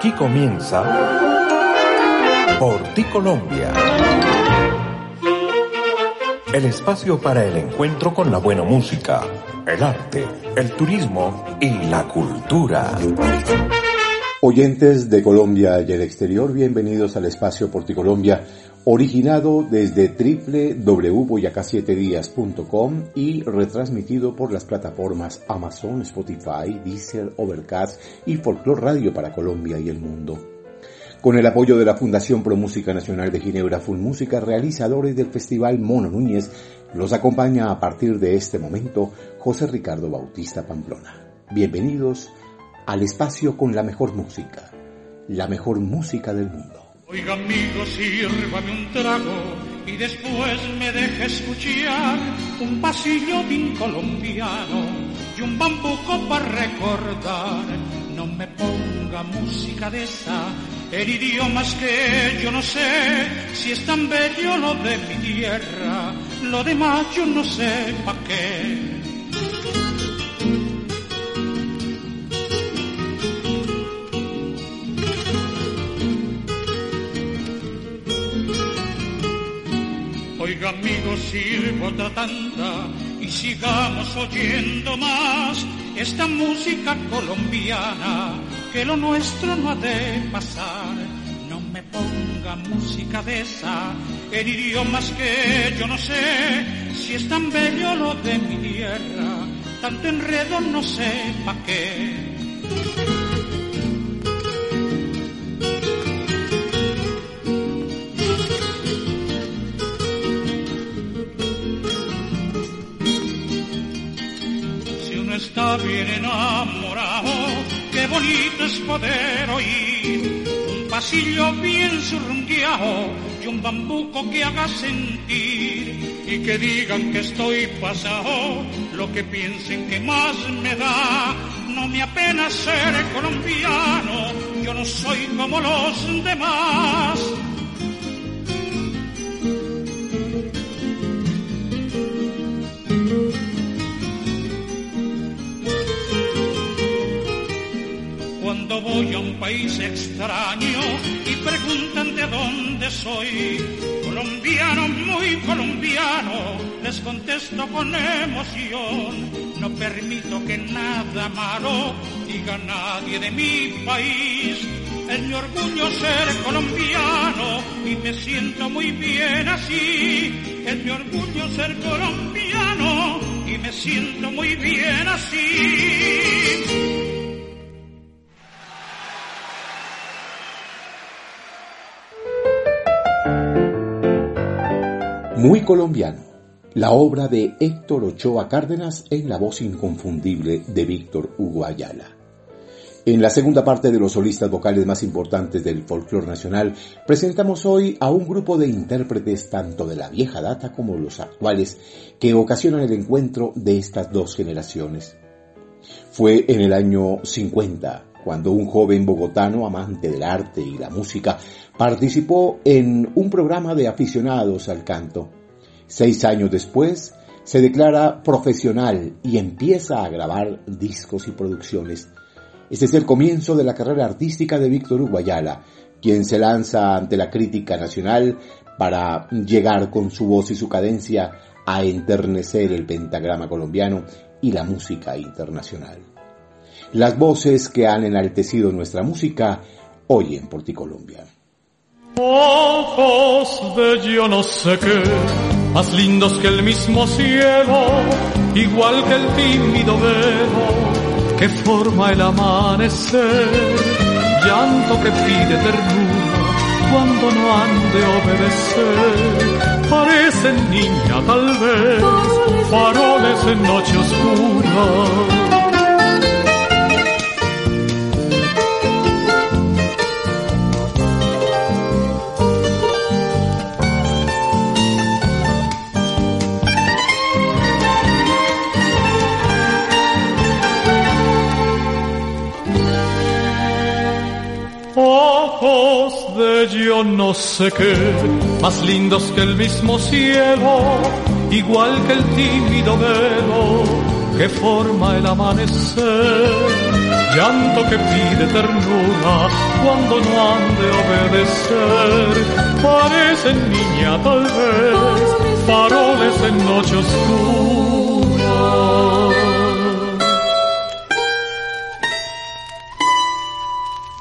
Aquí comienza Por ti Colombia. El espacio para el encuentro con la buena música, el arte, el turismo y la cultura. Oyentes de Colombia y el exterior, bienvenidos al espacio Porticolombia, originado desde www.boyacá7días.com y retransmitido por las plataformas Amazon, Spotify, Deezer, Overcast y Folklore Radio para Colombia y el mundo. Con el apoyo de la Fundación Pro Música Nacional de Ginebra Full Música, realizadores del Festival Mono Núñez, los acompaña a partir de este momento José Ricardo Bautista Pamplona. Bienvenidos al espacio con la mejor música, la mejor música del mundo. Oiga amigo, sírvame un trago y después me deje escuchar un pasillo bien colombiano y un bambuco para recordar. No me ponga música de esa, en idiomas que yo no sé, si es tan bello lo de mi tierra, lo demás yo no sé pa' qué. Oiga amigo, sirvo otra tanta y sigamos oyendo más esta música colombiana, que lo nuestro no ha de pasar. No me ponga música de esa, en idiomas que yo no sé, si es tan bello lo de mi tierra, tanto enredo no sé pa' qué. Bien enamorado, qué bonito es poder oír un pasillo bien surrungueado y un bambuco que haga sentir y que digan que estoy pasado, lo que piensen que más me da. No me apena ser colombiano, yo no soy como los demás. Cuando voy a un país extraño y preguntan de dónde soy, colombiano, muy colombiano, les contesto con emoción. No permito que nada malo diga nadie de mi país. Es mi orgullo ser colombiano y me siento muy bien así. Es mi orgullo ser colombiano y me siento muy bien así. Muy colombiano, la obra de Héctor Ochoa Cárdenas en la voz inconfundible de Víctor Hugo Ayala. En la segunda parte de los solistas vocales más importantes del folclore nacional, presentamos hoy a un grupo de intérpretes tanto de la vieja data como los actuales que ocasionan el encuentro de estas dos generaciones. Fue en el año 50 cuando un joven bogotano amante del arte y la música participó en un programa de aficionados al canto. Seis años después, se declara profesional y empieza a grabar discos y producciones. Este es el comienzo de la carrera artística de Víctor Uguayala, quien se lanza ante la crítica nacional para llegar con su voz y su cadencia a enternecer el pentagrama colombiano y la música internacional. Las voces que han enaltecido nuestra música hoy en Porticolombia. Ojos de yo no sé qué, más lindos que el mismo cielo, igual que el tímido velo que forma el amanecer, llanto que pide ternura cuando no han de obedecer. Parecen niña tal vez, faroles en noche oscura no sé qué, más lindos que el mismo cielo, igual que el tímido velo que forma el amanecer. llanto que pide ternura cuando no han de obedecer. Parecen niña tal vez, faroles en noche oscura.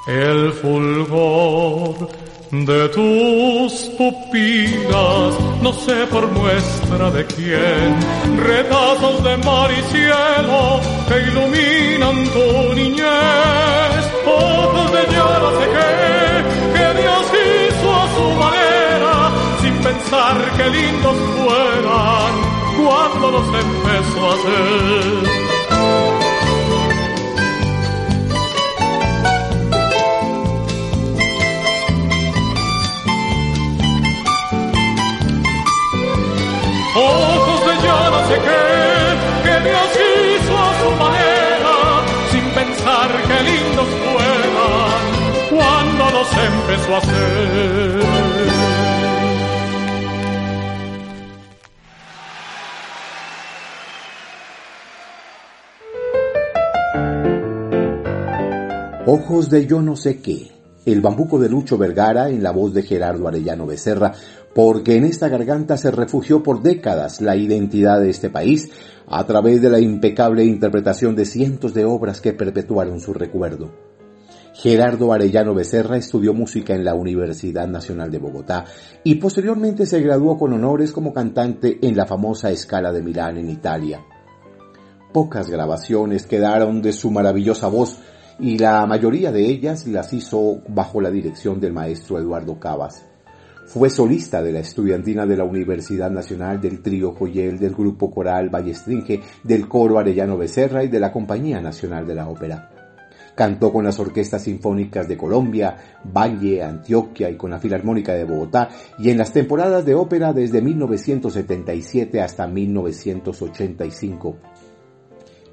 El fulgor de tus pupilas, no sé por muestra de quién, retazos de mar y cielo que iluminan tu niñez, ojos de no sé qué, que Dios hizo a su manera, sin pensar que lindos fueran cuando los empezó a hacer. Ojos de no sé qué, que Dios hizo a su manera, sin pensar que lindos fueran, cuando los empezó a hacer. Ojos de yo no sé qué. El bambuco de Lucho Vergara en la voz de Gerardo Arellano Becerra porque en esta garganta se refugió por décadas la identidad de este país a través de la impecable interpretación de cientos de obras que perpetuaron su recuerdo. Gerardo Arellano Becerra estudió música en la Universidad Nacional de Bogotá y posteriormente se graduó con honores como cantante en la famosa Escala de Milán en Italia. Pocas grabaciones quedaron de su maravillosa voz y la mayoría de ellas las hizo bajo la dirección del maestro Eduardo Cabas. Fue solista de la estudiantina de la Universidad Nacional del Trío Joyel, del Grupo Coral Ballestringe, del Coro Arellano Becerra y de la Compañía Nacional de la Ópera. Cantó con las orquestas sinfónicas de Colombia, Valle, Antioquia y con la Filarmónica de Bogotá y en las temporadas de ópera desde 1977 hasta 1985.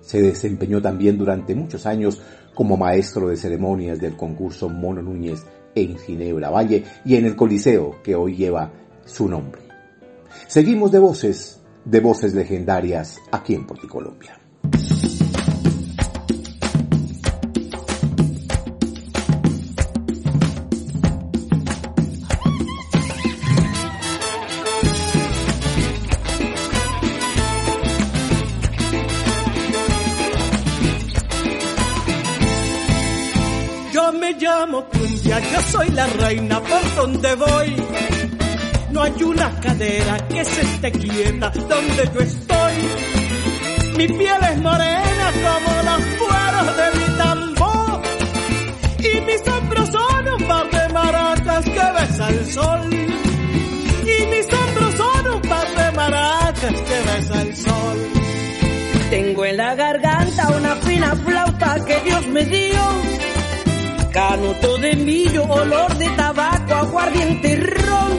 Se desempeñó también durante muchos años como maestro de ceremonias del concurso Mono Núñez en Ginebra Valle y en el Coliseo que hoy lleva su nombre. Seguimos de voces, de voces legendarias aquí en Porticolombia. Yo soy la reina por donde voy. No hay una cadera que se esté quieta donde yo estoy. Mi piel es morena como los cueros de mi tambor. Y mis hombros son un par de maracas que besa el sol. Y mis hombros son un par de maracas que besa el sol. Tengo en la garganta una fina flauta canuto de millo, olor de tabaco, aguardiente ron.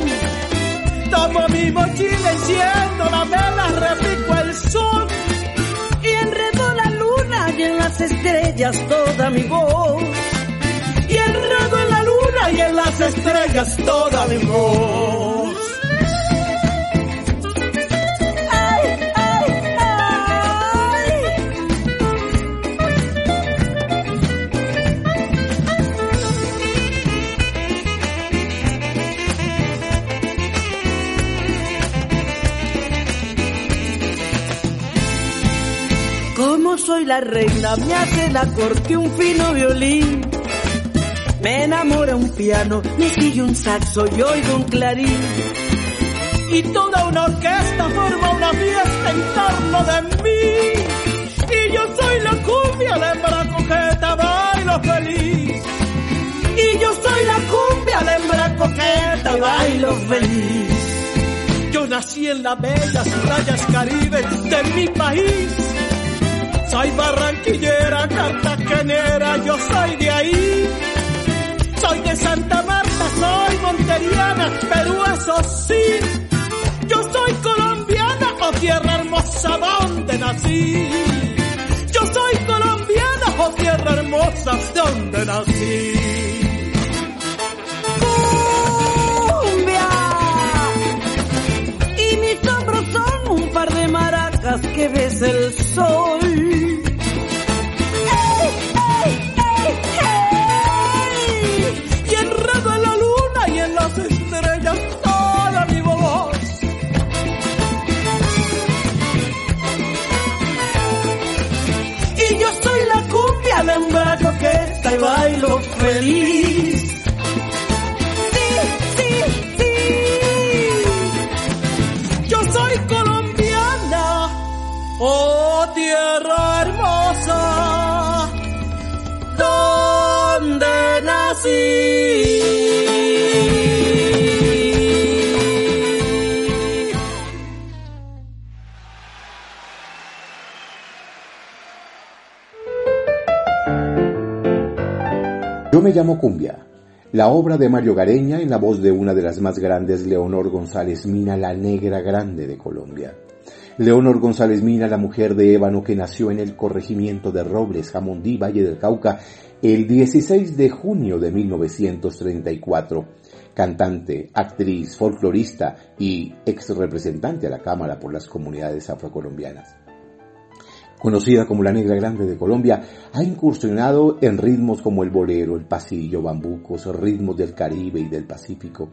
Tomo mi mochila, enciendo la vela, repico el sol. Y enredo la luna y en las estrellas toda mi voz. Y enredo en la luna y en las estrellas toda mi voz. Soy la reina, me hace la corte un fino violín. Me enamora un piano, me sigue un saxo y oigo un clarín. Y toda una orquesta forma una fiesta en torno de mí. Y yo soy la cumbia, la hembra coqueta, bailo feliz. Y yo soy la cumbia, la hembra coqueta, bailo feliz. Yo nací en las bellas playas caribes de mi país soy barranquillera, cartagenera, yo soy de ahí. Soy de Santa Marta, soy monteriana, pero eso sí. Yo soy colombiana o tierra hermosa donde nací. Yo soy colombiana o tierra hermosa donde nací. Cumbia. Y mis hombros son un par de maracas que ves el sol. Bailo feliz. Sí, sí, sí. Yo soy colombiana, oh tierra hermosa, donde nací. Me llamo Cumbia, la obra de Mario Gareña en la voz de una de las más grandes, Leonor González Mina, la negra grande de Colombia. Leonor González Mina, la mujer de ébano que nació en el corregimiento de Robles, Jamondí, Valle del Cauca, el 16 de junio de 1934. Cantante, actriz, folclorista y ex representante a la Cámara por las comunidades afrocolombianas conocida como la Negra Grande de Colombia, ha incursionado en ritmos como el bolero, el pasillo, bambucos, ritmos del Caribe y del Pacífico.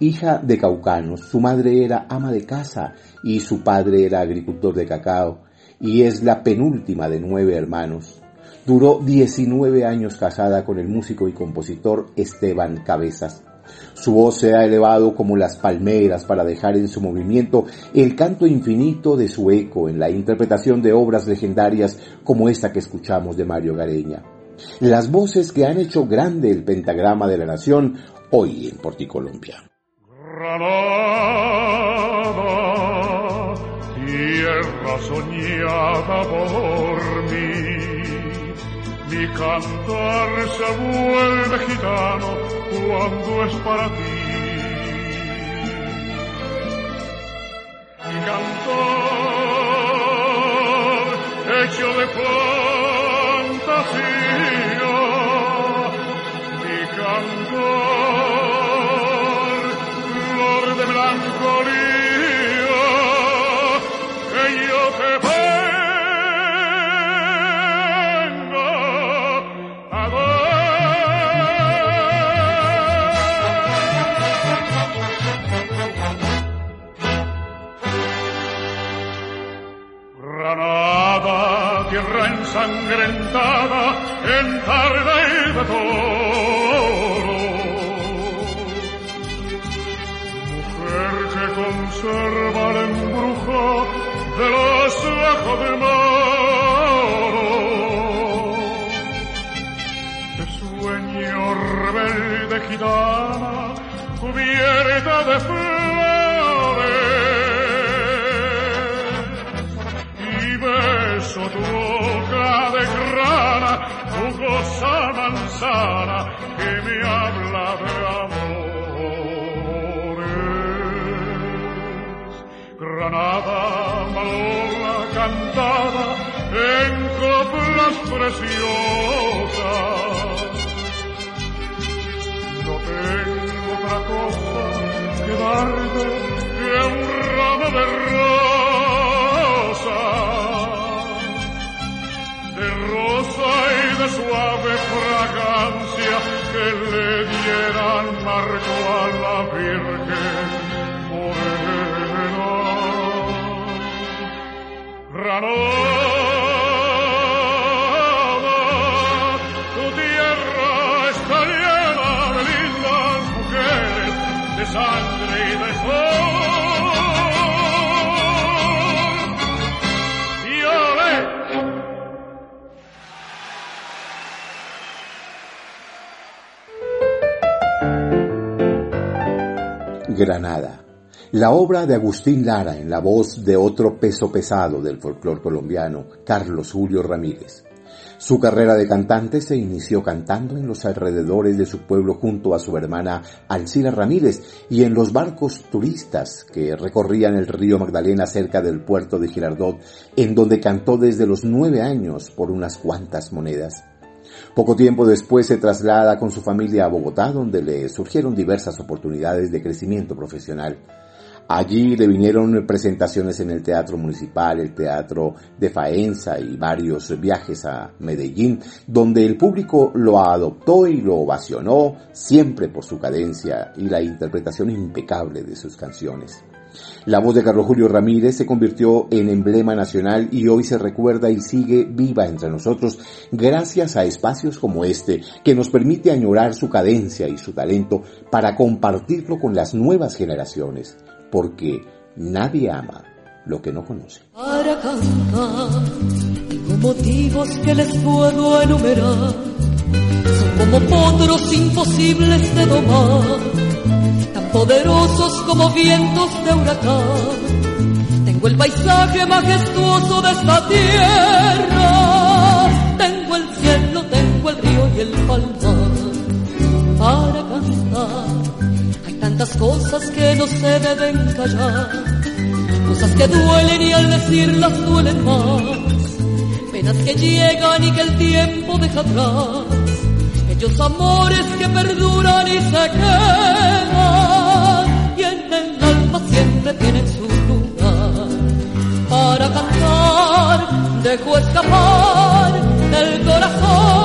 Hija de caucanos, su madre era ama de casa y su padre era agricultor de cacao, y es la penúltima de nueve hermanos. Duró 19 años casada con el músico y compositor Esteban Cabezas. Su voz se ha elevado como las palmeras para dejar en su movimiento el canto infinito de su eco en la interpretación de obras legendarias como esta que escuchamos de Mario Gareña. Las voces que han hecho grande el pentagrama de la nación hoy en Porticolombia. tierra soñada por mí mi cantar se vuelve gitano cuando es para ti. Mi Granada. La obra de Agustín Lara en la voz de otro peso pesado del folclore colombiano, Carlos Julio Ramírez. Su carrera de cantante se inició cantando en los alrededores de su pueblo junto a su hermana Alcila Ramírez y en los barcos turistas que recorrían el río Magdalena cerca del puerto de Girardot, en donde cantó desde los nueve años por unas cuantas monedas. Poco tiempo después se traslada con su familia a Bogotá, donde le surgieron diversas oportunidades de crecimiento profesional. Allí le vinieron presentaciones en el Teatro Municipal, el Teatro de Faenza y varios viajes a Medellín, donde el público lo adoptó y lo ovacionó, siempre por su cadencia y la interpretación impecable de sus canciones. La voz de Carlos Julio Ramírez se convirtió en emblema nacional y hoy se recuerda y sigue viva entre nosotros gracias a espacios como este que nos permite añorar su cadencia y su talento para compartirlo con las nuevas generaciones, porque nadie ama lo que no conoce. Para cantar, motivos que les puedo enumerar, son como imposibles de domar, tan poderosos como vientos de huracán. Tengo el paisaje majestuoso de esta tierra, tengo el cielo, tengo el río y el palmar para cantar. Hay tantas cosas que no se deben callar cosas que duelen y al decirlas duelen más, penas que llegan y que el tiempo deja atrás, ellos amores que perduran y se quedan, y en el alma siempre tienen su lugar. Para cantar, dejo escapar del corazón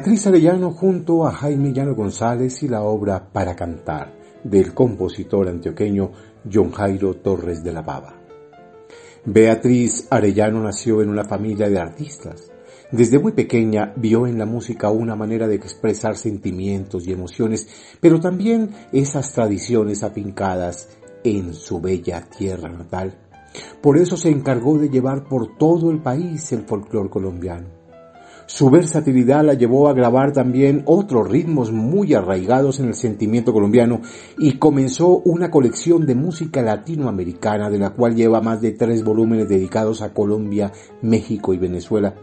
Beatriz Arellano junto a Jaime Llano González y la obra Para Cantar del compositor antioqueño John Jairo Torres de la Baba. Beatriz Arellano nació en una familia de artistas. Desde muy pequeña vio en la música una manera de expresar sentimientos y emociones, pero también esas tradiciones afincadas en su bella tierra natal. Por eso se encargó de llevar por todo el país el folclore colombiano. Su versatilidad la llevó a grabar también otros ritmos muy arraigados en el sentimiento colombiano y comenzó una colección de música latinoamericana de la cual lleva más de tres volúmenes dedicados a Colombia, México y Venezuela.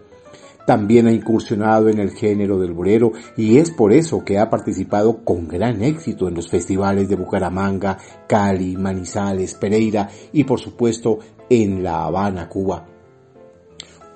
También ha incursionado en el género del bolero y es por eso que ha participado con gran éxito en los festivales de Bucaramanga, Cali, Manizales, Pereira y por supuesto en La Habana, Cuba.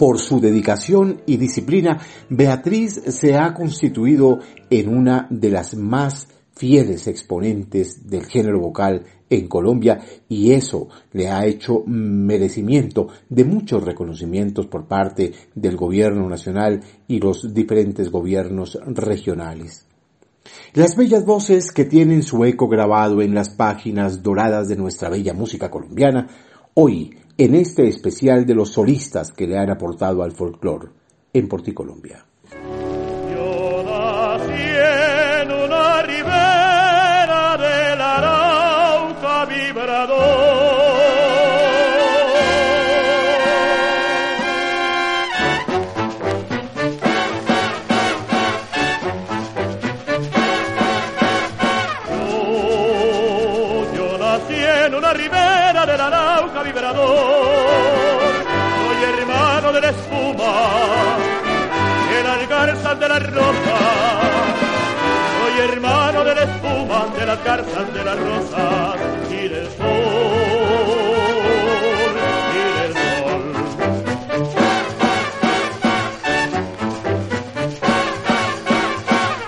Por su dedicación y disciplina, Beatriz se ha constituido en una de las más fieles exponentes del género vocal en Colombia y eso le ha hecho merecimiento de muchos reconocimientos por parte del gobierno nacional y los diferentes gobiernos regionales. Las bellas voces que tienen su eco grabado en las páginas doradas de nuestra bella música colombiana, hoy en este especial de los solistas que le han aportado al folclore en Porticolombia. Yo en una ribera del vibrador. De las garzas de las rosas y del sol, y del sol.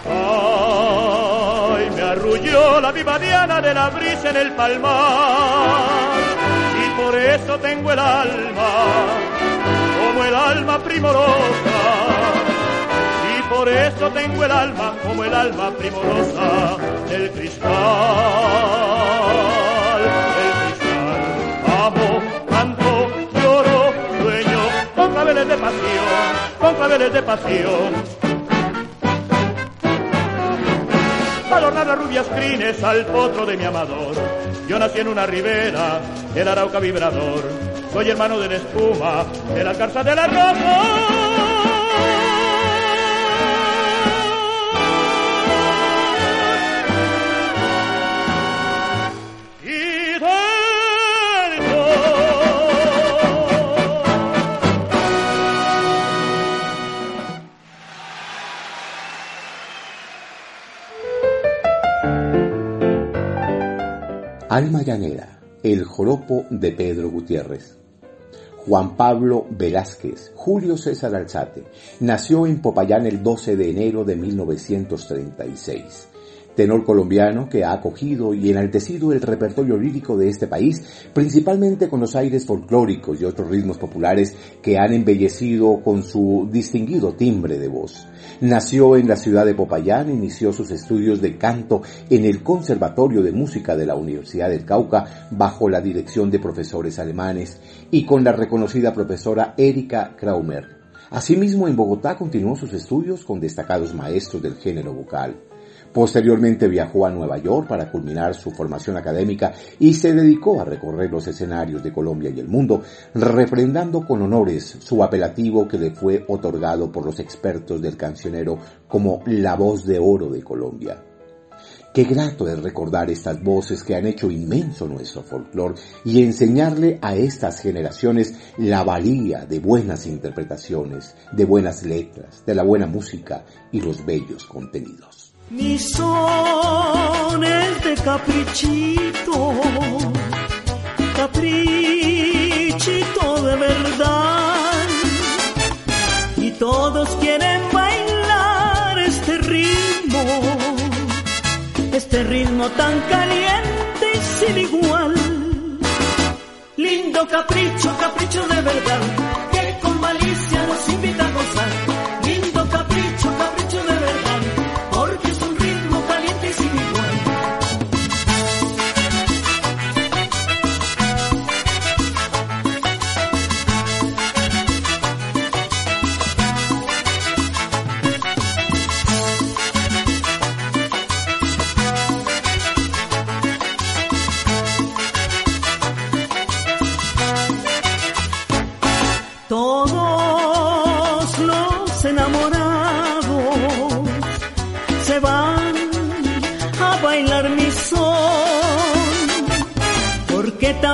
Ay, me arrulló la viva diana de la brisa en el palmar y por eso tengo el alma como el alma primorosa por eso tengo el alma como el alma primorosa del cristal, del cristal. Amo, canto, lloro, sueño, con claveles de pasión, con claveles de pasión. Adornar las rubias crines al potro de mi amador. Yo nací en una ribera, el arauca vibrador. Soy hermano de la espuma, de la garza de la rosa. Alma Llanera, El Joropo de Pedro Gutiérrez. Juan Pablo Velázquez, Julio César Alzate, nació en Popayán el 12 de enero de 1936. Tenor colombiano que ha acogido y enaltecido el repertorio lírico de este país, principalmente con los aires folclóricos y otros ritmos populares que han embellecido con su distinguido timbre de voz. Nació en la ciudad de Popayán, inició sus estudios de canto en el Conservatorio de Música de la Universidad del Cauca bajo la dirección de profesores alemanes y con la reconocida profesora Erika Kraumer. Asimismo, en Bogotá continuó sus estudios con destacados maestros del género vocal. Posteriormente viajó a Nueva York para culminar su formación académica y se dedicó a recorrer los escenarios de Colombia y el mundo, refrendando con honores su apelativo que le fue otorgado por los expertos del cancionero como la voz de oro de Colombia. Qué grato es recordar estas voces que han hecho inmenso nuestro folclore y enseñarle a estas generaciones la valía de buenas interpretaciones, de buenas letras, de la buena música y los bellos contenidos. Mi son es de caprichito, caprichito de verdad. Y todos quieren bailar este ritmo, este ritmo tan caliente y sin igual. Lindo capricho, capricho de verdad,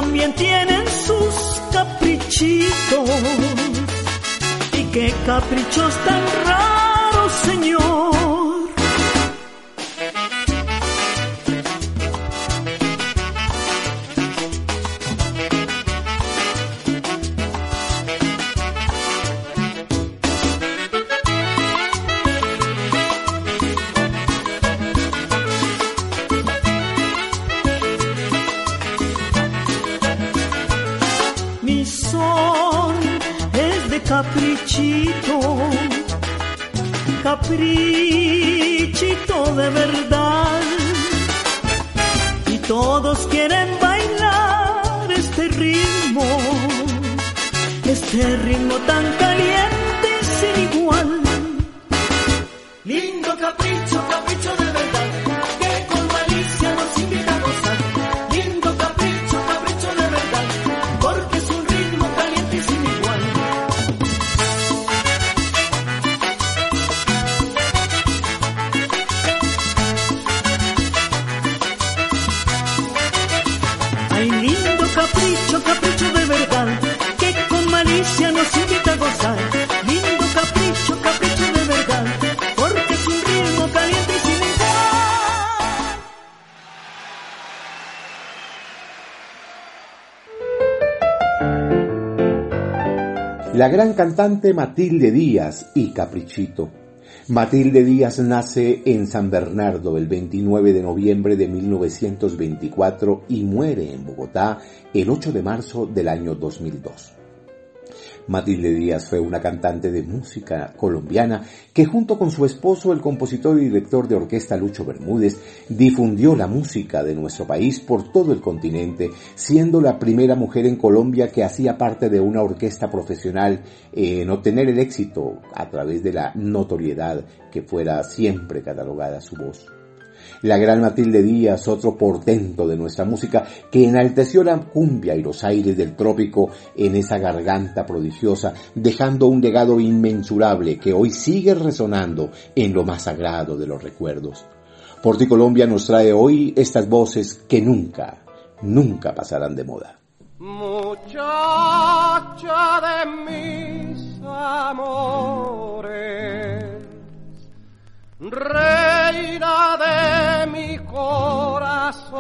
también tienen sus caprichitos. Y qué caprichos tan raros, quieren bailar este ritmo, este ritmo tan caliente sin igual. Lindo capricho, capricho de gran cantante Matilde Díaz y Caprichito. Matilde Díaz nace en San Bernardo el 29 de noviembre de 1924 y muere en Bogotá el 8 de marzo del año 2002. Matilde Díaz fue una cantante de música colombiana que junto con su esposo, el compositor y director de orquesta Lucho Bermúdez, difundió la música de nuestro país por todo el continente, siendo la primera mujer en Colombia que hacía parte de una orquesta profesional en obtener el éxito a través de la notoriedad que fuera siempre catalogada su voz la gran Matilde Díaz, otro portento de nuestra música, que enalteció la cumbia y los aires del trópico en esa garganta prodigiosa, dejando un legado inmensurable que hoy sigue resonando en lo más sagrado de los recuerdos. Porti Colombia nos trae hoy estas voces que nunca, nunca pasarán de moda. Muchacha de mis amores reina de mi corazón,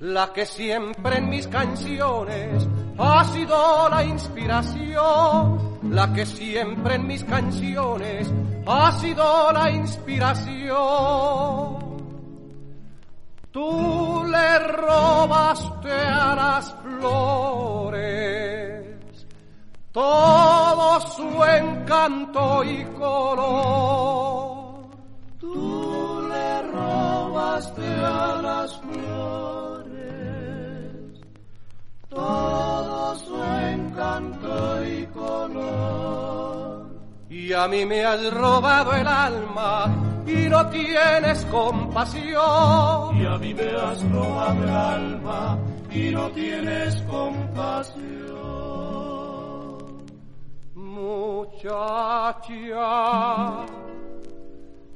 la que siempre en mis canciones ha sido la inspiración, la que siempre en mis canciones ha sido la inspiración. Tú le robaste a las flores todo su encanto y color. Tú le robaste a las flores todo su encanto y color. Y a mí me has robado el alma y no tienes compasión. Y a mí me has robado el alma y no tienes compasión muchacha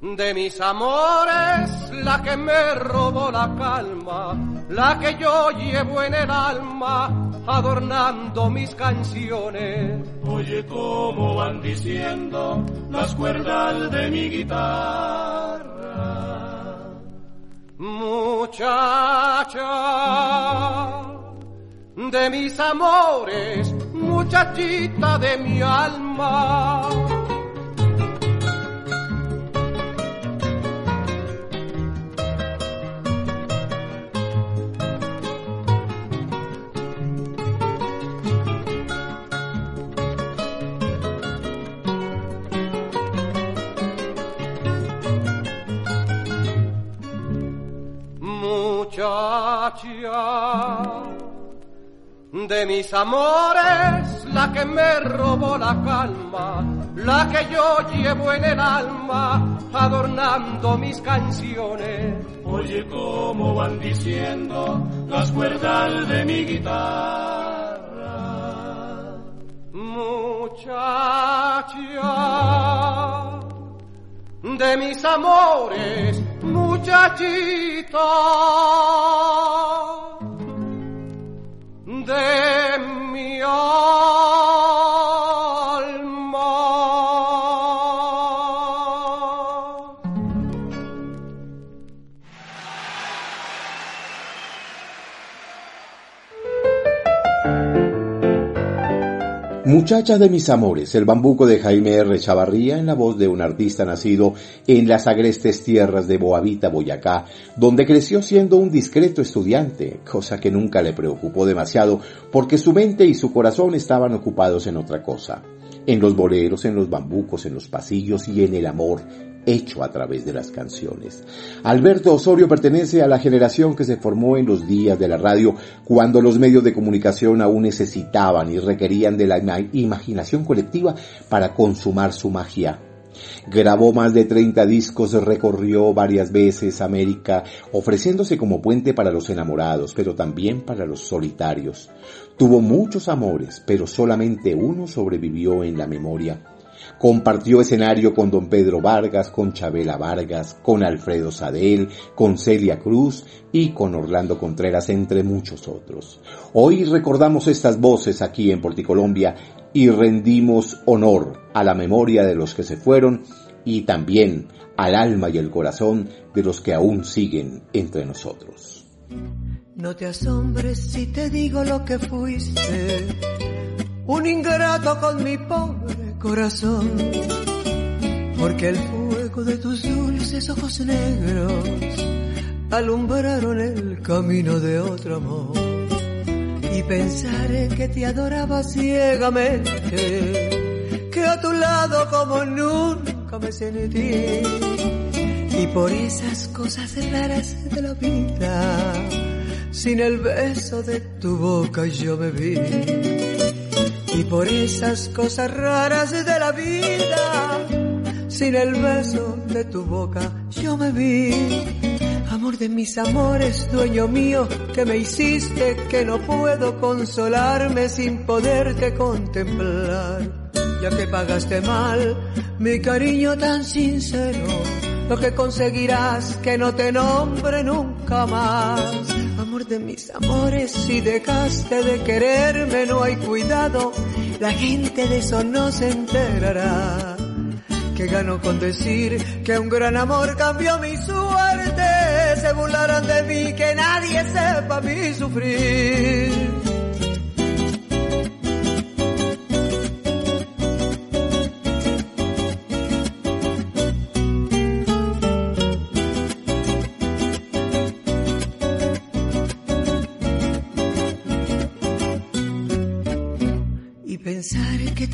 de mis amores, la que me robó la calma, la que yo llevo en el alma, adornando mis canciones. Oye cómo van diciendo las cuerdas de mi guitarra. Muchacha de mis amores, muchachita de mi alma. Muchacha de mis amores, la que me robó la calma, la que yo llevo en el alma, adornando mis canciones. Oye cómo van diciendo las cuerdas de mi guitarra. Muchacha de mis amores, muchachita de mi Muchacha de mis amores, el bambuco de Jaime R. Chavarría en la voz de un artista nacido en las agrestes tierras de Boavita, Boyacá, donde creció siendo un discreto estudiante, cosa que nunca le preocupó demasiado porque su mente y su corazón estaban ocupados en otra cosa, en los boleros, en los bambucos, en los pasillos y en el amor, hecho a través de las canciones. Alberto Osorio pertenece a la generación que se formó en los días de la radio, cuando los medios de comunicación aún necesitaban y requerían de la imaginación colectiva para consumar su magia. Grabó más de 30 discos, recorrió varias veces América, ofreciéndose como puente para los enamorados, pero también para los solitarios. Tuvo muchos amores, pero solamente uno sobrevivió en la memoria. Compartió escenario con don Pedro Vargas, con Chabela Vargas, con Alfredo Sadel, con Celia Cruz y con Orlando Contreras, entre muchos otros. Hoy recordamos estas voces aquí en Porticolombia y rendimos honor a la memoria de los que se fueron y también al alma y el corazón de los que aún siguen entre nosotros. No te asombres si te digo lo que fuiste un ingrato con mi pobre corazón, porque el fuego de tus dulces ojos negros alumbraron el camino de otro amor. Y pensaré que te adoraba ciegamente, que a tu lado como nunca me sentí. Y por esas cosas raras de la vida, sin el beso de tu boca yo me vi. Y por esas cosas raras de la vida, sin el beso de tu boca yo me vi Amor de mis amores, dueño mío, que me hiciste que no puedo consolarme sin poderte contemplar. Ya que pagaste mal mi cariño tan sincero, lo que conseguirás que no te nombre nunca más. Amor de mis amores, si dejaste de quererme no hay cuidado, la gente de eso no se enterará. Que gano con decir que un gran amor cambió mi suerte se burlaron de mí, que nadie sepa mi sufrir.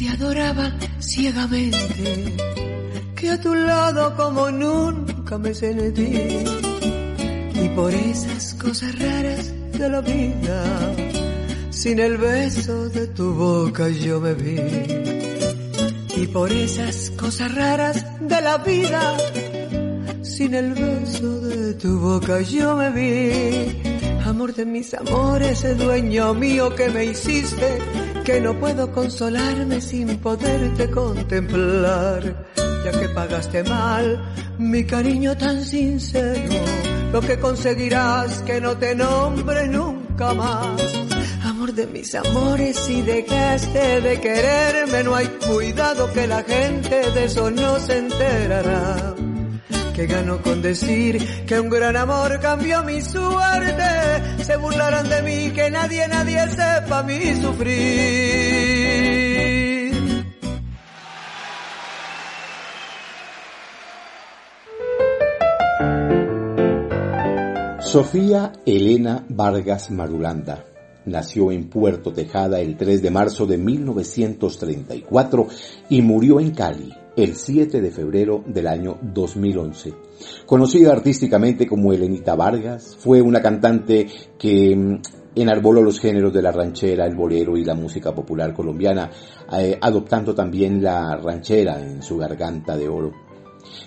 Adoraba ciegamente, que a tu lado como nunca me sentí y por esas cosas raras de la vida, sin el beso de tu boca yo me vi. Y por esas cosas raras de la vida, sin el beso de tu boca yo me vi. Amor de mis amores, el dueño mío que me hiciste, que no puedo consolarme sin poderte contemplar, ya que pagaste mal mi cariño tan sincero lo que conseguirás que no te nombre nunca más. Amor de mis amores, si dejaste de quererme, no hay cuidado que la gente de eso no se enterará. Que gano con decir que un gran amor cambió mi suerte. Se burlarán de mí, que nadie, nadie sepa mi sufrir. Sofía Elena Vargas Marulanda nació en Puerto Tejada el 3 de marzo de 1934 y murió en Cali el 7 de febrero del año 2011. Conocida artísticamente como Elenita Vargas, fue una cantante que mm, enarboló los géneros de la ranchera, el bolero y la música popular colombiana, eh, adoptando también la ranchera en su garganta de oro.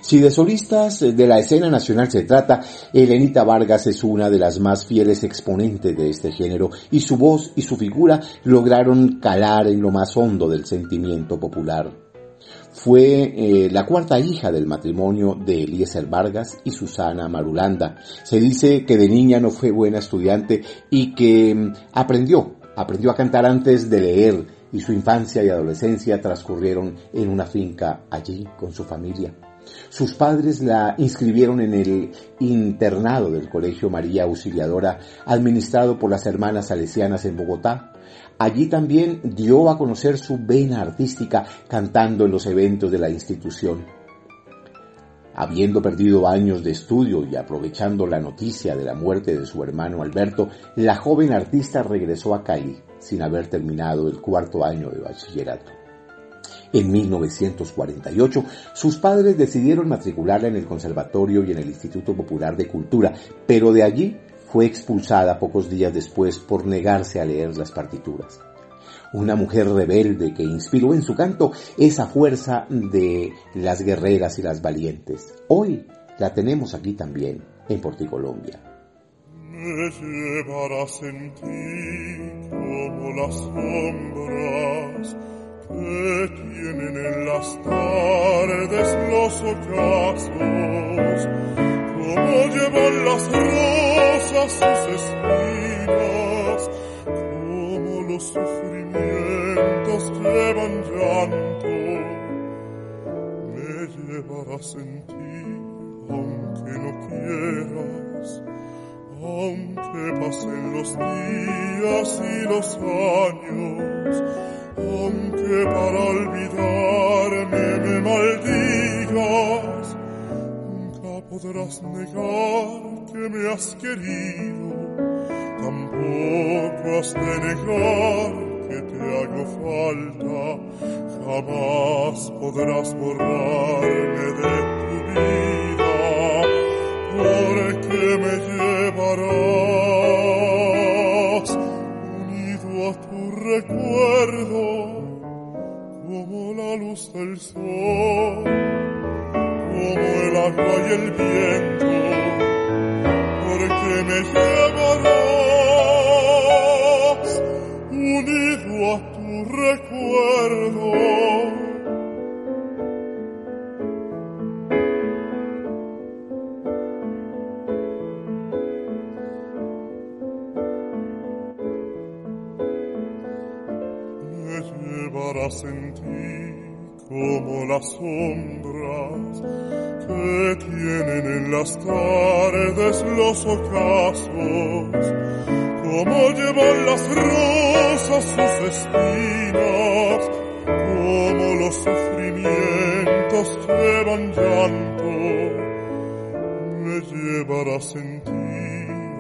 Si de solistas de la escena nacional se trata, Elenita Vargas es una de las más fieles exponentes de este género y su voz y su figura lograron calar en lo más hondo del sentimiento popular. Fue eh, la cuarta hija del matrimonio de Eliezer Vargas y Susana Marulanda. Se dice que de niña no fue buena estudiante y que mm, aprendió, aprendió a cantar antes de leer y su infancia y adolescencia transcurrieron en una finca allí con su familia. Sus padres la inscribieron en el internado del Colegio María Auxiliadora, administrado por las hermanas salesianas en Bogotá. Allí también dio a conocer su vena artística cantando en los eventos de la institución. Habiendo perdido años de estudio y aprovechando la noticia de la muerte de su hermano Alberto, la joven artista regresó a Cali sin haber terminado el cuarto año de bachillerato. En 1948, sus padres decidieron matricularla en el Conservatorio y en el Instituto Popular de Cultura, pero de allí fue expulsada pocos días después por negarse a leer las partituras. Una mujer rebelde que inspiró en su canto esa fuerza de las guerreras y las valientes. Hoy la tenemos aquí también, en Porticolombia. Me sentir como las sombras que tienen en las tardes los ocasos, como llevan las rosas sus espinas, como los sufrimientos llevan llanto, me llevarás en ti, aunque no quieras, aunque pasen los días y los años, aunque para olvidarme me maldigas, podrás negar que me has querido, tampoco has de negar que te hago falta, jamás podrás borrarme de tu vida, porque me llevarás unido a tu recuerdo como la luz del sol, como el agua y el viento, porque me llevarás unido a tu recuerdo. en ti como las que tienen en las tardes los ocasos, como llevan las rosas sus espinas, como los sufrimientos llevan llanto, me llevarás en ti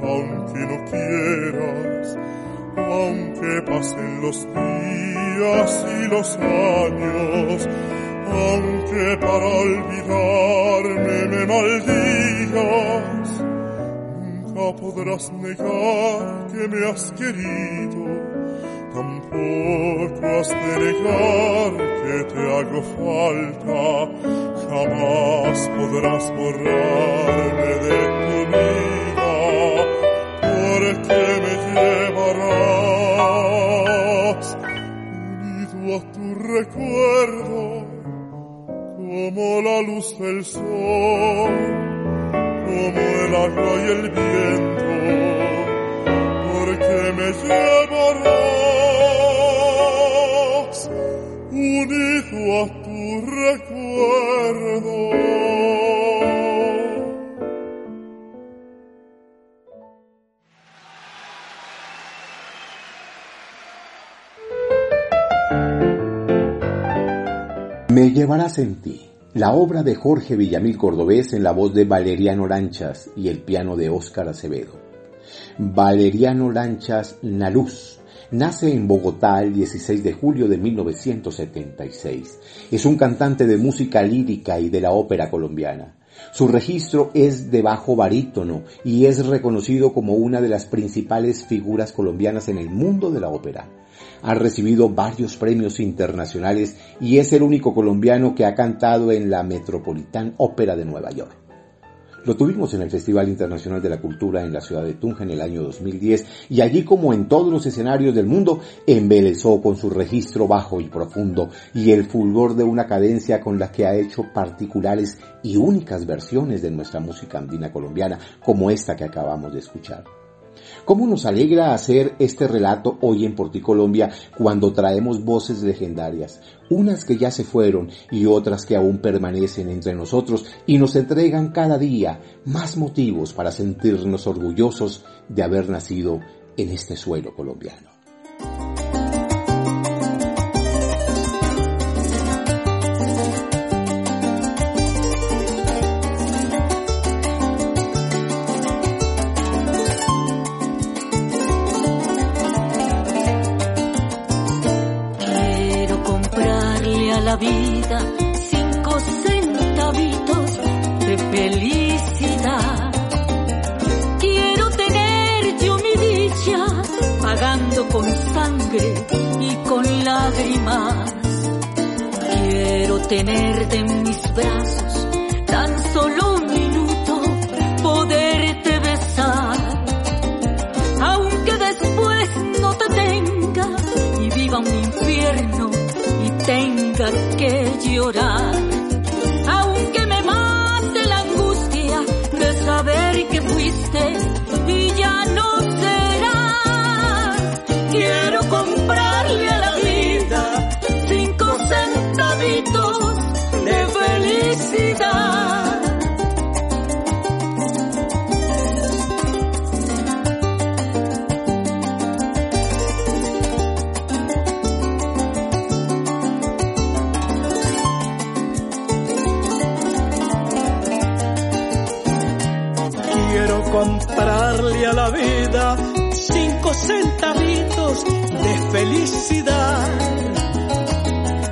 aunque no quieras aunque pasen los días y los años, aunque para olvidarme me maldigas, nunca podrás negar que me has querido, tampoco has de negar que te hago falta, jamás podrás borrarme de tu vida, porque me llevarás recuerdo como la luz del sol, como el agua y el viento, porque me llevarás unido a tu recuerdo. Me llevarás en ti, la obra de Jorge Villamil Cordobés en la voz de Valeriano Lanchas y el piano de Óscar Acevedo. Valeriano Lanchas Naluz nace en Bogotá el 16 de julio de 1976. Es un cantante de música lírica y de la ópera colombiana. Su registro es de bajo barítono y es reconocido como una de las principales figuras colombianas en el mundo de la ópera ha recibido varios premios internacionales y es el único colombiano que ha cantado en la Metropolitan Opera de Nueva York. Lo tuvimos en el Festival Internacional de la Cultura en la ciudad de Tunja en el año 2010 y allí como en todos los escenarios del mundo embelezó con su registro bajo y profundo y el fulgor de una cadencia con la que ha hecho particulares y únicas versiones de nuestra música andina colombiana como esta que acabamos de escuchar. ¿Cómo nos alegra hacer este relato hoy en Colombia cuando traemos voces legendarias, unas que ya se fueron y otras que aún permanecen entre nosotros y nos entregan cada día más motivos para sentirnos orgullosos de haber nacido en este suelo colombiano? Tenerte en mis brazos, tan solo un minuto, poderte besar. Aunque después no te tenga y viva un infierno y tenga que llorar. Aunque me mate la angustia de saber que fuiste felicidad.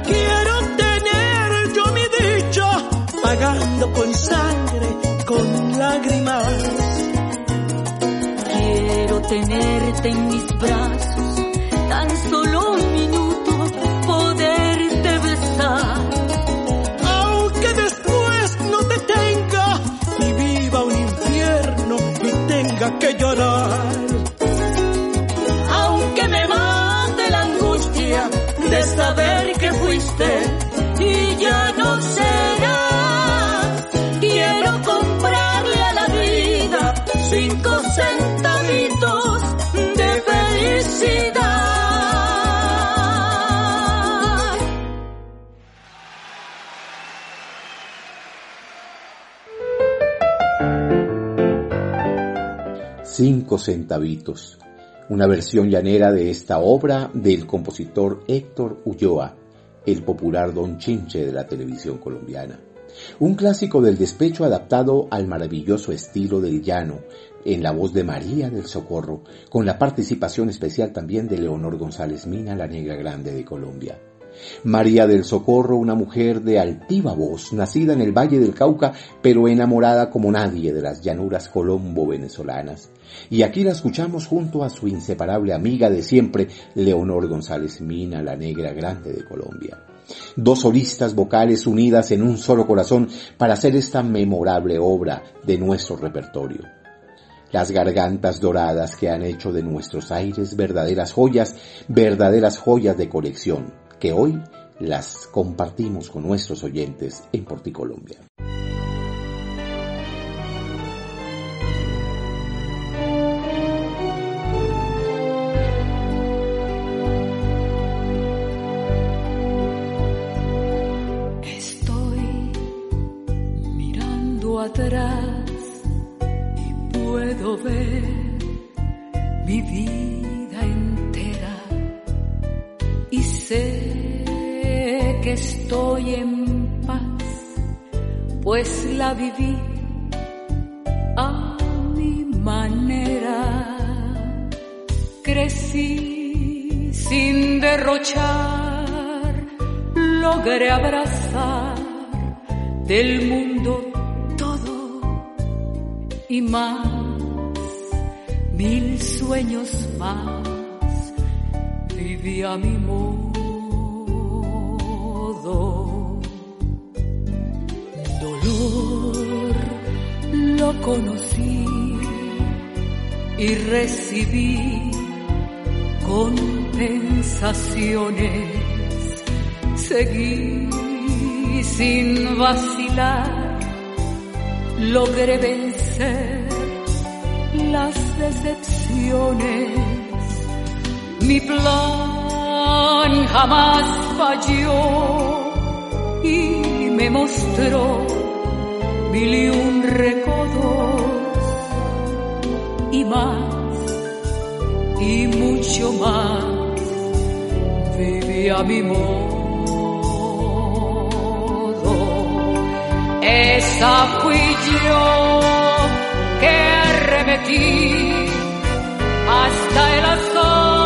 Quiero tener yo mi dicho pagando con sangre, con lágrimas. Quiero tenerte en mis brazos, tan solo Cinco centavitos, una versión llanera de esta obra del compositor Héctor Ulloa, el popular Don Chinche de la televisión colombiana. Un clásico del despecho adaptado al maravilloso estilo del llano, en la voz de María del Socorro, con la participación especial también de Leonor González Mina, la negra grande de Colombia. María del Socorro, una mujer de altiva voz, nacida en el Valle del Cauca, pero enamorada como nadie de las llanuras colombo-venezolanas. Y aquí la escuchamos junto a su inseparable amiga de siempre, Leonor González Mina, la negra grande de Colombia. Dos solistas vocales unidas en un solo corazón para hacer esta memorable obra de nuestro repertorio. Las gargantas doradas que han hecho de nuestros aires verdaderas joyas, verdaderas joyas de colección, que hoy las compartimos con nuestros oyentes en Porticolombia. Estoy mirando atrás y puedo ver mi vida estoy en paz, pues la viví a mi manera. Crecí sin derrochar, logré abrazar del mundo todo y más, mil sueños más viví a mi modo. Dolor lo conocí y recibí compensaciones. Seguí sin vacilar, logré vencer las decepciones. Mi plan jamás falló y me mostró mil y un recodos y más y mucho más viví a mi modo. Esa fui yo que arremetí hasta el azar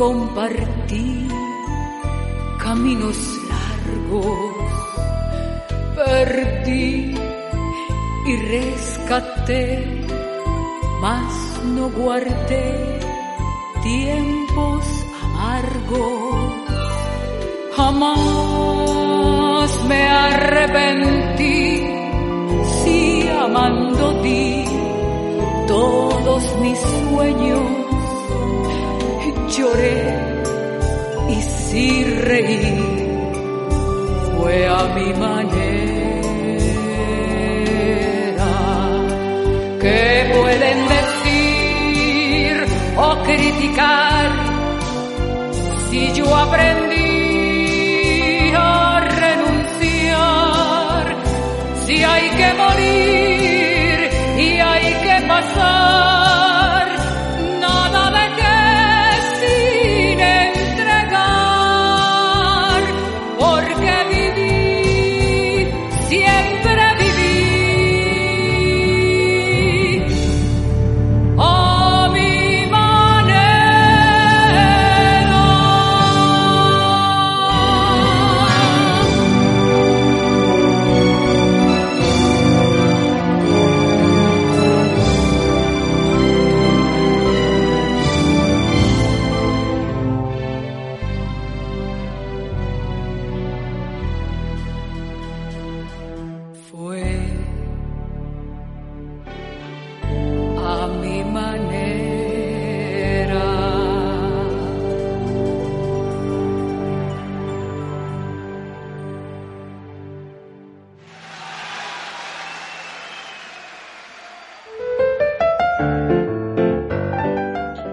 compartí caminos largos. Perdí y rescaté, mas no guardé tiempos amargos. Jamás me arrepentí si amando di todos mis sueños lloré y sí reí, fue a mi manera. ¿Qué pueden decir o criticar si yo aprendí a renunciar? Si hay que morir.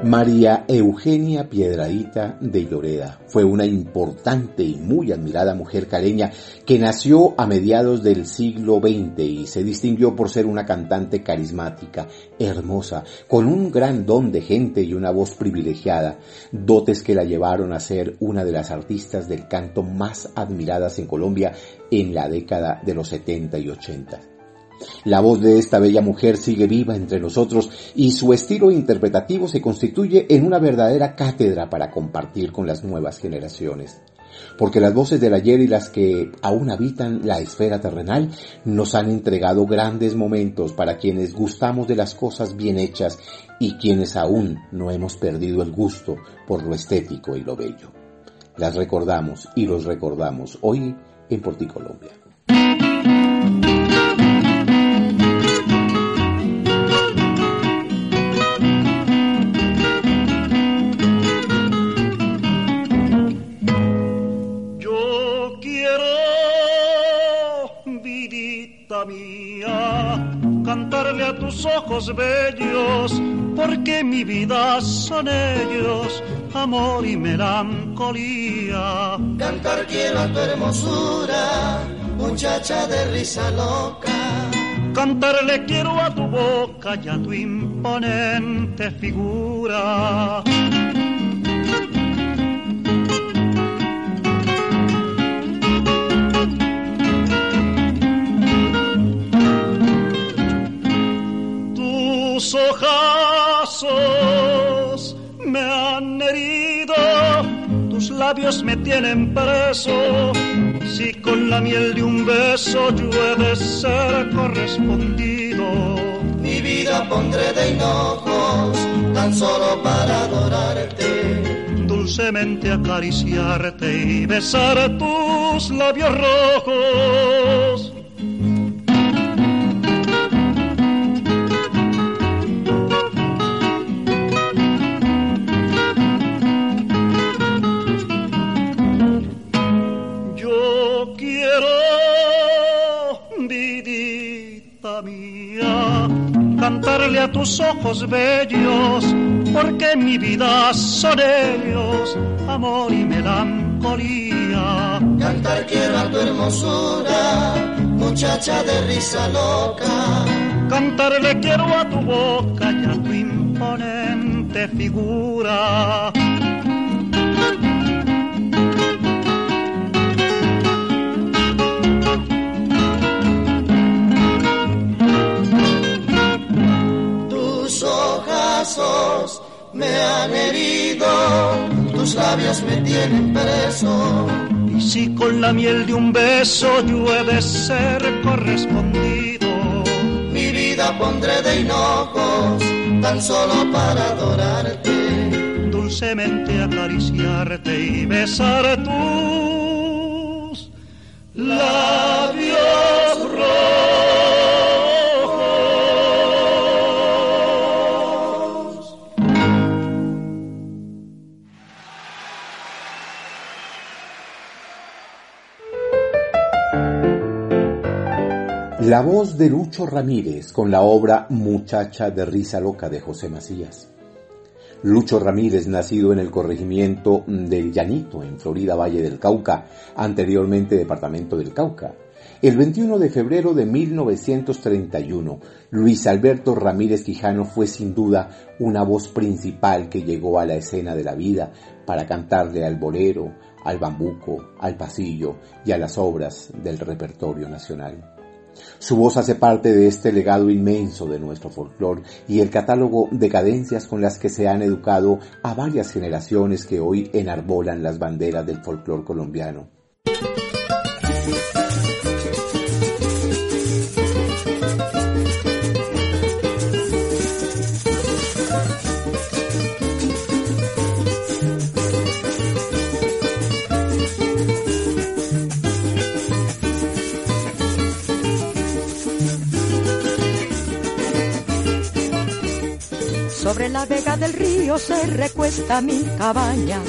María Eugenia Piedradita de Lloreda fue una importante y muy admirada mujer caleña que nació a mediados del siglo XX y se distinguió por ser una cantante carismática, hermosa, con un gran don de gente y una voz privilegiada, dotes que la llevaron a ser una de las artistas del canto más admiradas en Colombia en la década de los 70 y 80. La voz de esta bella mujer sigue viva entre nosotros y su estilo interpretativo se constituye en una verdadera cátedra para compartir con las nuevas generaciones. Porque las voces del ayer y las que aún habitan la esfera terrenal nos han entregado grandes momentos para quienes gustamos de las cosas bien hechas y quienes aún no hemos perdido el gusto por lo estético y lo bello. Las recordamos y los recordamos hoy en Porticolombia. Tus ojos bellos, porque mi vida son ellos, amor y melancolía. Cantar quiero a tu hermosura, muchacha de risa loca. Cantarle quiero a tu boca y a tu imponente figura. Tus ojazos me han herido, tus labios me tienen preso. Si con la miel de un beso yo he de ser correspondido, mi vida pondré de hinojos tan solo para adorarte. Dulcemente acariciarte y besar tus labios rojos tus ojos bellos, porque mi vida son ellos, amor y melancolía. Cantar quiero a tu hermosura, muchacha de risa loca. Cantarle quiero a tu boca y a tu imponente figura. Me han herido, tus labios me tienen preso. Y si con la miel de un beso yo he de ser correspondido, mi vida pondré de hinojos, tan solo para adorarte, dulcemente acariciarte y besar tus labios rojos. La voz de Lucho Ramírez con la obra Muchacha de Risa Loca de José Macías. Lucho Ramírez, nacido en el corregimiento del Llanito, en Florida Valle del Cauca, anteriormente departamento del Cauca. El 21 de febrero de 1931, Luis Alberto Ramírez Quijano fue sin duda una voz principal que llegó a la escena de la vida para cantarle al bolero, al bambuco, al pasillo y a las obras del repertorio nacional. Su voz hace parte de este legado inmenso de nuestro folclore y el catálogo de cadencias con las que se han educado a varias generaciones que hoy enarbolan las banderas del folclore colombiano. Vega del río se recuesta mi cabaña,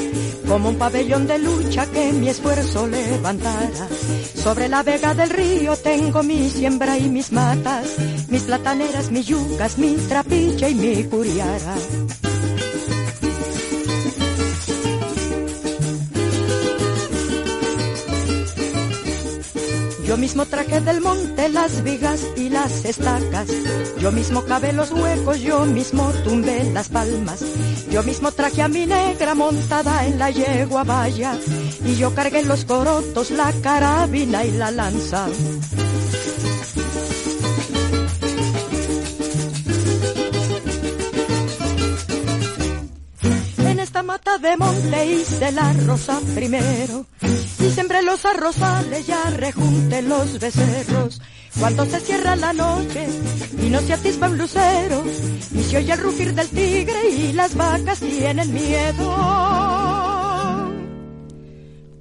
como un pabellón de lucha que mi esfuerzo levantara. Sobre la vega del río tengo mi siembra y mis matas, mis plataneras, mis yucas, mi trapilla y mi curiara. Yo mismo traje del monte las vigas y las estacas. Yo mismo cavé los huecos, yo mismo tumbé las palmas. Yo mismo traje a mi negra montada en la yegua vaya. Y yo cargué los corotos, la carabina y la lanza. En esta mata de monte hice la rosa primero sembré los arrozales, ya rejunté los becerros. Cuando se cierra la noche y no se atispa un lucero, y se oye el rugir del tigre y las vacas tienen miedo.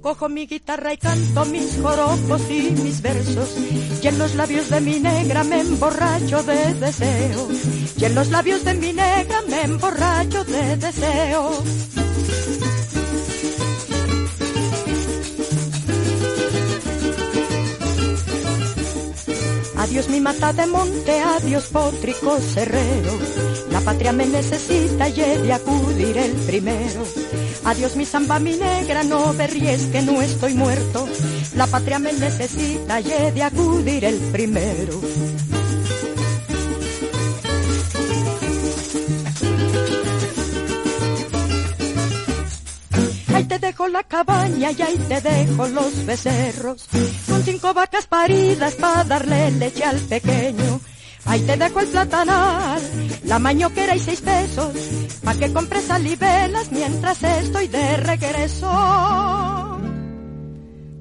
Cojo mi guitarra y canto mis joropos y mis versos, y en los labios de mi negra me emborracho de deseo, y en los labios de mi negra me emborracho de deseo. Adiós mi mata de monte, adiós pótrico cerrero. La patria me necesita y he de acudir el primero. Adiós mi samba, mi negra, no berries que no estoy muerto. La patria me necesita y he de acudir el primero. Dejo la cabaña y ahí te dejo los becerros, con cinco vacas paridas para darle leche al pequeño. Ahí te dejo el platanal, la mañoquera y seis pesos, pa' que compres salivelas mientras estoy de regreso.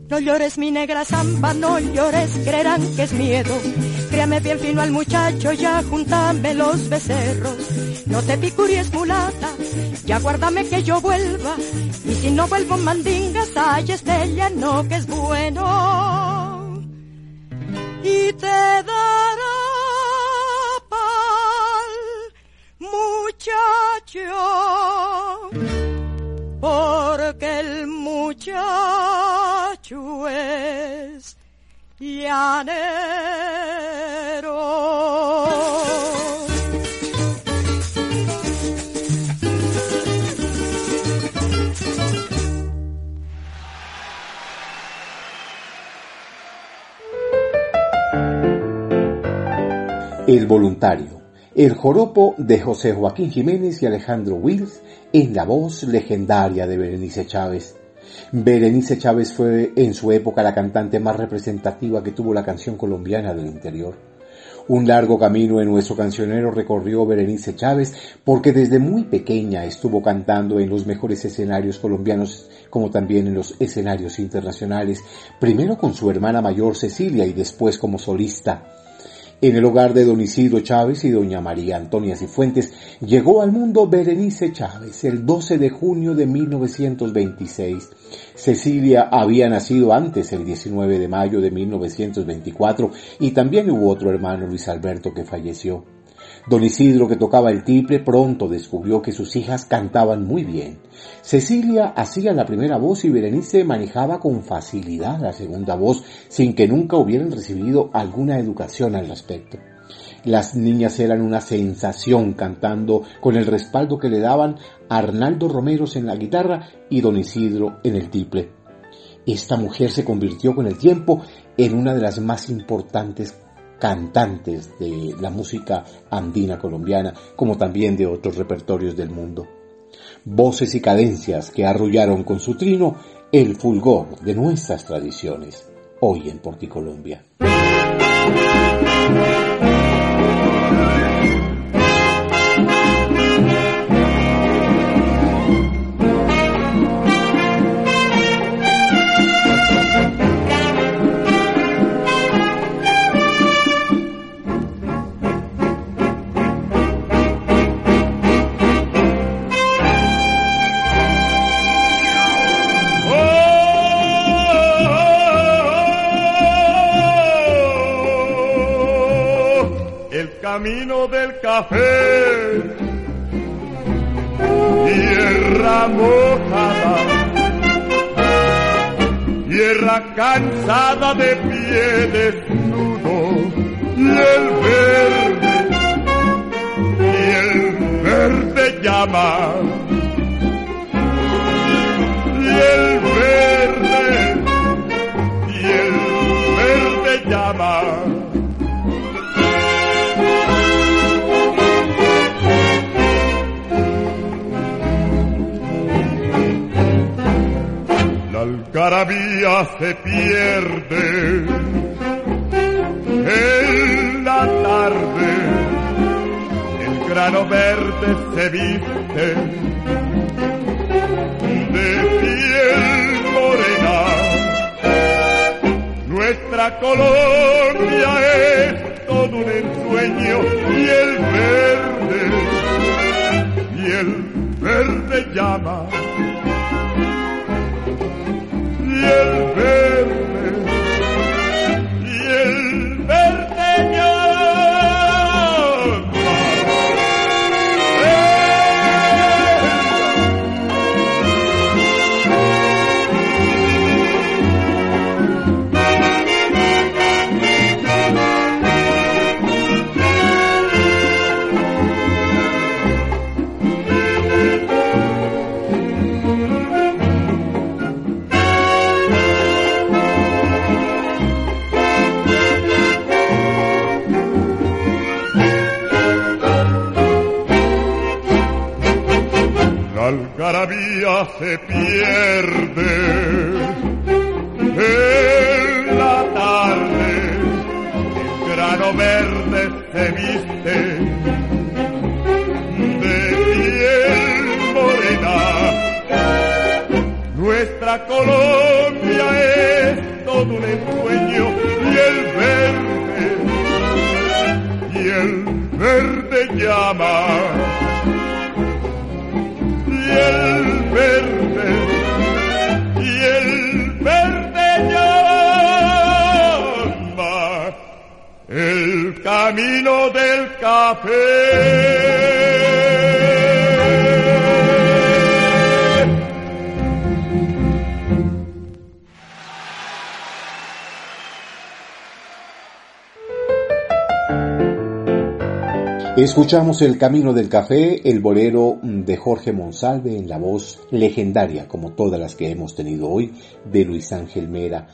No llores mi negra zamba, no llores, creerán que es miedo. Créame bien fino al muchacho, ya juntame los becerros. No te picuries mulata, ya guárdame que yo vuelva. Y si no vuelvo mandingas, ay Estella, no que es bueno. Y te dará pal, muchacho, porque el muchacho es llanero. El voluntario, el joropo de José Joaquín Jiménez y Alejandro Wills en la voz legendaria de Berenice Chávez. Berenice Chávez fue en su época la cantante más representativa que tuvo la canción colombiana del interior. Un largo camino en nuestro cancionero recorrió Berenice Chávez porque desde muy pequeña estuvo cantando en los mejores escenarios colombianos como también en los escenarios internacionales, primero con su hermana mayor Cecilia y después como solista. En el hogar de don Isidro Chávez y doña María Antonia Cifuentes llegó al mundo Berenice Chávez el 12 de junio de 1926. Cecilia había nacido antes, el 19 de mayo de 1924, y también hubo otro hermano, Luis Alberto, que falleció. Don Isidro, que tocaba el tiple, pronto descubrió que sus hijas cantaban muy bien. Cecilia hacía la primera voz y Berenice manejaba con facilidad la segunda voz, sin que nunca hubieran recibido alguna educación al respecto. Las niñas eran una sensación cantando con el respaldo que le daban Arnaldo Romeros en la guitarra y Don Isidro en el tiple. Esta mujer se convirtió con el tiempo en una de las más importantes cantantes de la música andina colombiana, como también de otros repertorios del mundo. Voces y cadencias que arrullaron con su trino el fulgor de nuestras tradiciones, hoy en Porticolombia. Café, tierra mojada, tierra cansada de pie desnudo, y el verde, y el verde llama, y el algarabía se pierde en la tarde, el grano verde se viste de piel morena. Nuestra Colombia es todo un ensueño y el verde, y el verde llama el algarabía se pierde en la tarde, el grano verde se viste de piel morena. Nuestra Colombia es todo un ensueño y el verde, y el verde llama del café. Escuchamos El Camino del Café, el bolero de Jorge Monsalve en la voz legendaria, como todas las que hemos tenido hoy, de Luis Ángel Mera.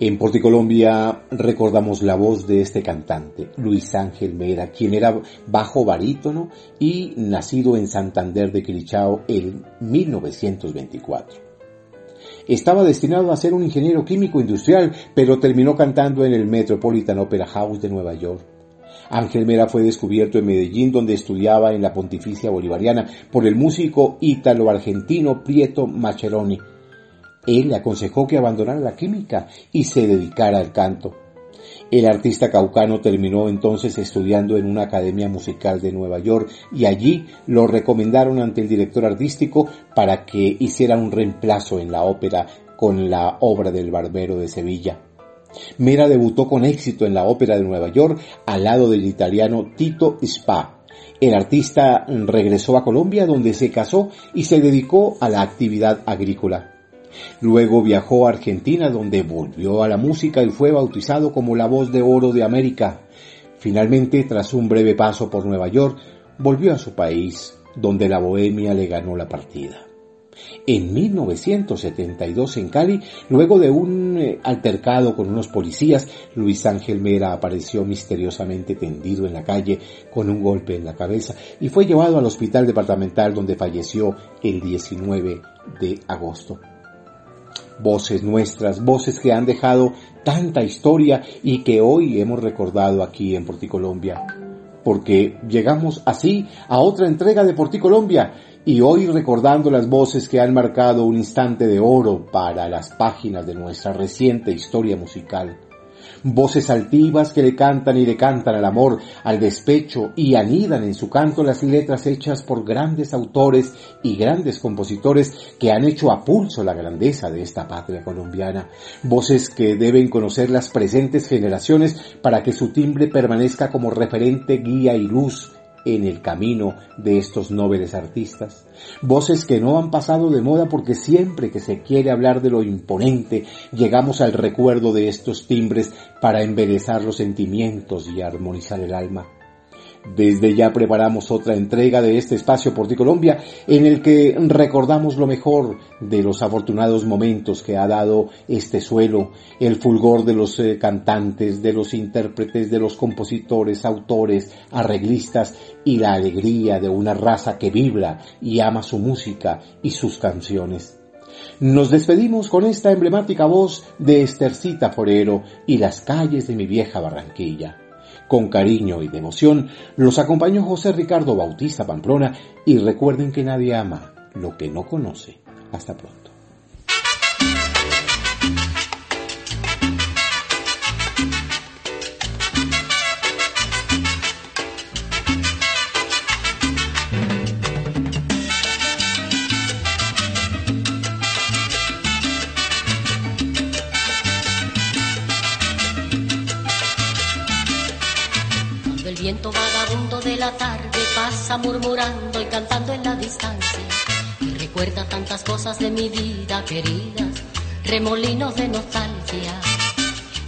En Porticolombia recordamos la voz de este cantante, Luis Ángel Mera, quien era bajo barítono y nacido en Santander de Quilichao en 1924. Estaba destinado a ser un ingeniero químico industrial, pero terminó cantando en el Metropolitan Opera House de Nueva York Ángel Mera fue descubierto en Medellín, donde estudiaba en la Pontificia Bolivariana por el músico ítalo-argentino Prieto Macheroni. Él le aconsejó que abandonara la química y se dedicara al canto. El artista caucano terminó entonces estudiando en una academia musical de Nueva York y allí lo recomendaron ante el director artístico para que hiciera un reemplazo en la ópera con la obra del Barbero de Sevilla. Mera debutó con éxito en la Ópera de Nueva York al lado del italiano Tito Spa. El artista regresó a Colombia donde se casó y se dedicó a la actividad agrícola. Luego viajó a Argentina donde volvió a la música y fue bautizado como la voz de oro de América. Finalmente, tras un breve paso por Nueva York, volvió a su país, donde la bohemia le ganó la partida. En 1972 en Cali, luego de un eh, altercado con unos policías, Luis Ángel Mera apareció misteriosamente tendido en la calle con un golpe en la cabeza y fue llevado al hospital departamental donde falleció el 19 de agosto. Voces nuestras, voces que han dejado tanta historia y que hoy hemos recordado aquí en Porticolombia. Porque llegamos así a otra entrega de Porticolombia y hoy recordando las voces que han marcado un instante de oro para las páginas de nuestra reciente historia musical. Voces altivas que le cantan y le cantan al amor, al despecho y anidan en su canto las letras hechas por grandes autores y grandes compositores que han hecho a pulso la grandeza de esta patria colombiana. Voces que deben conocer las presentes generaciones para que su timbre permanezca como referente, guía y luz en el camino de estos nobles artistas. Voces que no han pasado de moda porque siempre que se quiere hablar de lo imponente, llegamos al recuerdo de estos timbres para embelezar los sentimientos y armonizar el alma. Desde ya preparamos otra entrega de este espacio por ti Colombia en el que recordamos lo mejor de los afortunados momentos que ha dado este suelo, el fulgor de los eh, cantantes, de los intérpretes, de los compositores, autores, arreglistas y la alegría de una raza que vibra y ama su música y sus canciones. Nos despedimos con esta emblemática voz de Estercita Forero y las calles de mi vieja Barranquilla. Con cariño y devoción los acompañó José Ricardo Bautista Pamplona y recuerden que nadie ama lo que no conoce. Hasta pronto. Murmurando y cantando en la distancia. Y recuerda tantas cosas de mi vida queridas, remolinos de nostalgia.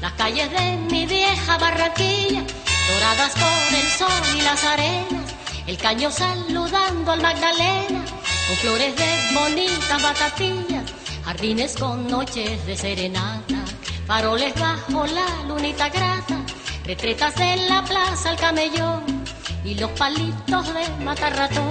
Las calles de mi vieja barraquilla, doradas por el sol y las arenas. El caño saludando al Magdalena, con flores de bonitas batatillas. Jardines con noches de serenata, faroles bajo la lunita grata. Retretas en la plaza al camellón y los palitos de matar ratón.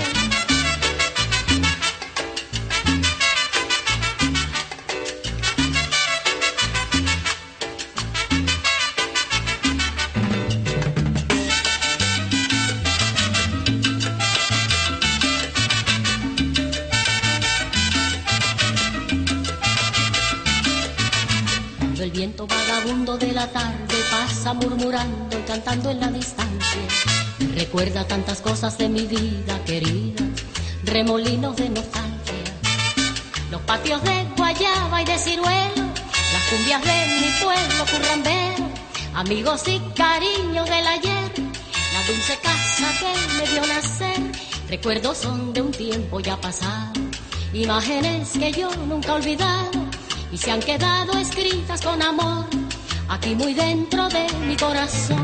Cuando el viento vagabundo de la tarde pasa murmurando y cantando en la distancia Recuerda tantas cosas de mi vida querida, remolinos de nostalgia. Los patios de guayaba y de ciruelo, las cumbias de mi pueblo currambero, amigos y cariños del ayer, la dulce casa que me vio nacer. Recuerdos son de un tiempo ya pasado, imágenes que yo nunca he olvidado. Y se han quedado escritas con amor. Aquí muy dentro de mi corazón.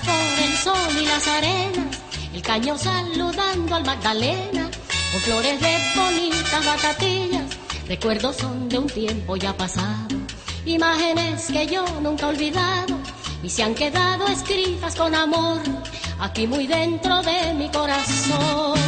Por el sol y las arenas, el caño saludando al Magdalena, con flores de bonitas batatillas, recuerdos son de un tiempo ya pasado, imágenes que yo nunca he olvidado y se han quedado escritas con amor aquí muy dentro de mi corazón.